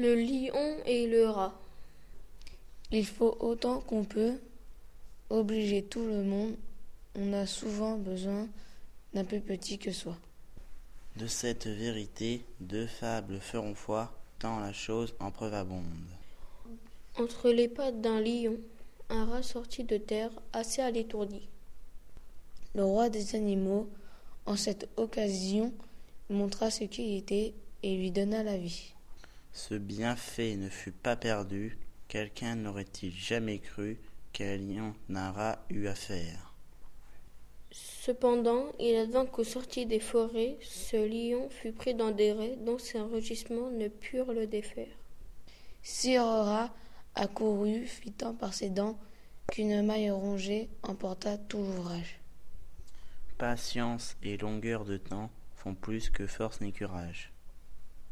le lion et le rat. Il faut autant qu'on peut obliger tout le monde. On a souvent besoin d'un peu petit que soi. De cette vérité, deux fables feront foi, tant la chose en preuve abonde. Entre les pattes d'un lion, un rat sorti de terre, assez à l'étourdi. Le roi des animaux, en cette occasion, montra ce qu'il était et lui donna la vie. Ce bienfait ne fut pas perdu, quelqu'un n'aurait-il jamais cru qu'un lion n'a rat eu à faire. Cependant, il advint qu'au sortir des forêts, ce lion fut pris dans des raies dont ses rugissements ne purent le défaire. Sire rat accourut, fit tant par ses dents qu'une maille rongée emporta tout l'ouvrage. Patience et longueur de temps font plus que force ni courage.